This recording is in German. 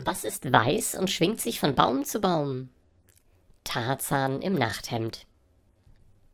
Was ist weiß und schwingt sich von Baum zu Baum? Tarzan im Nachthemd.